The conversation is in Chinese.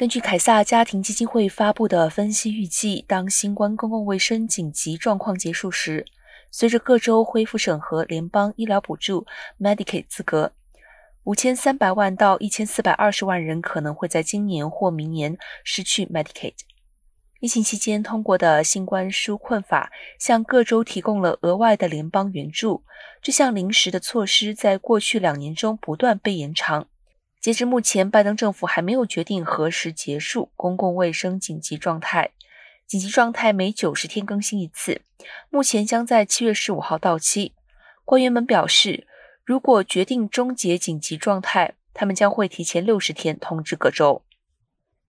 根据凯撒家庭基金会发布的分析预计，当新冠公共卫生紧急状况结束时，随着各州恢复审核联邦医疗补助 （Medicaid） 资格，五千三百万到一千四百二十万人可能会在今年或明年失去 Medicaid。疫情期间通过的新冠纾困法向各州提供了额外的联邦援助，这项临时的措施在过去两年中不断被延长。截至目前，拜登政府还没有决定何时结束公共卫生紧急状态。紧急状态每九十天更新一次，目前将在七月十五号到期。官员们表示，如果决定终结紧急状态，他们将会提前六十天通知各州。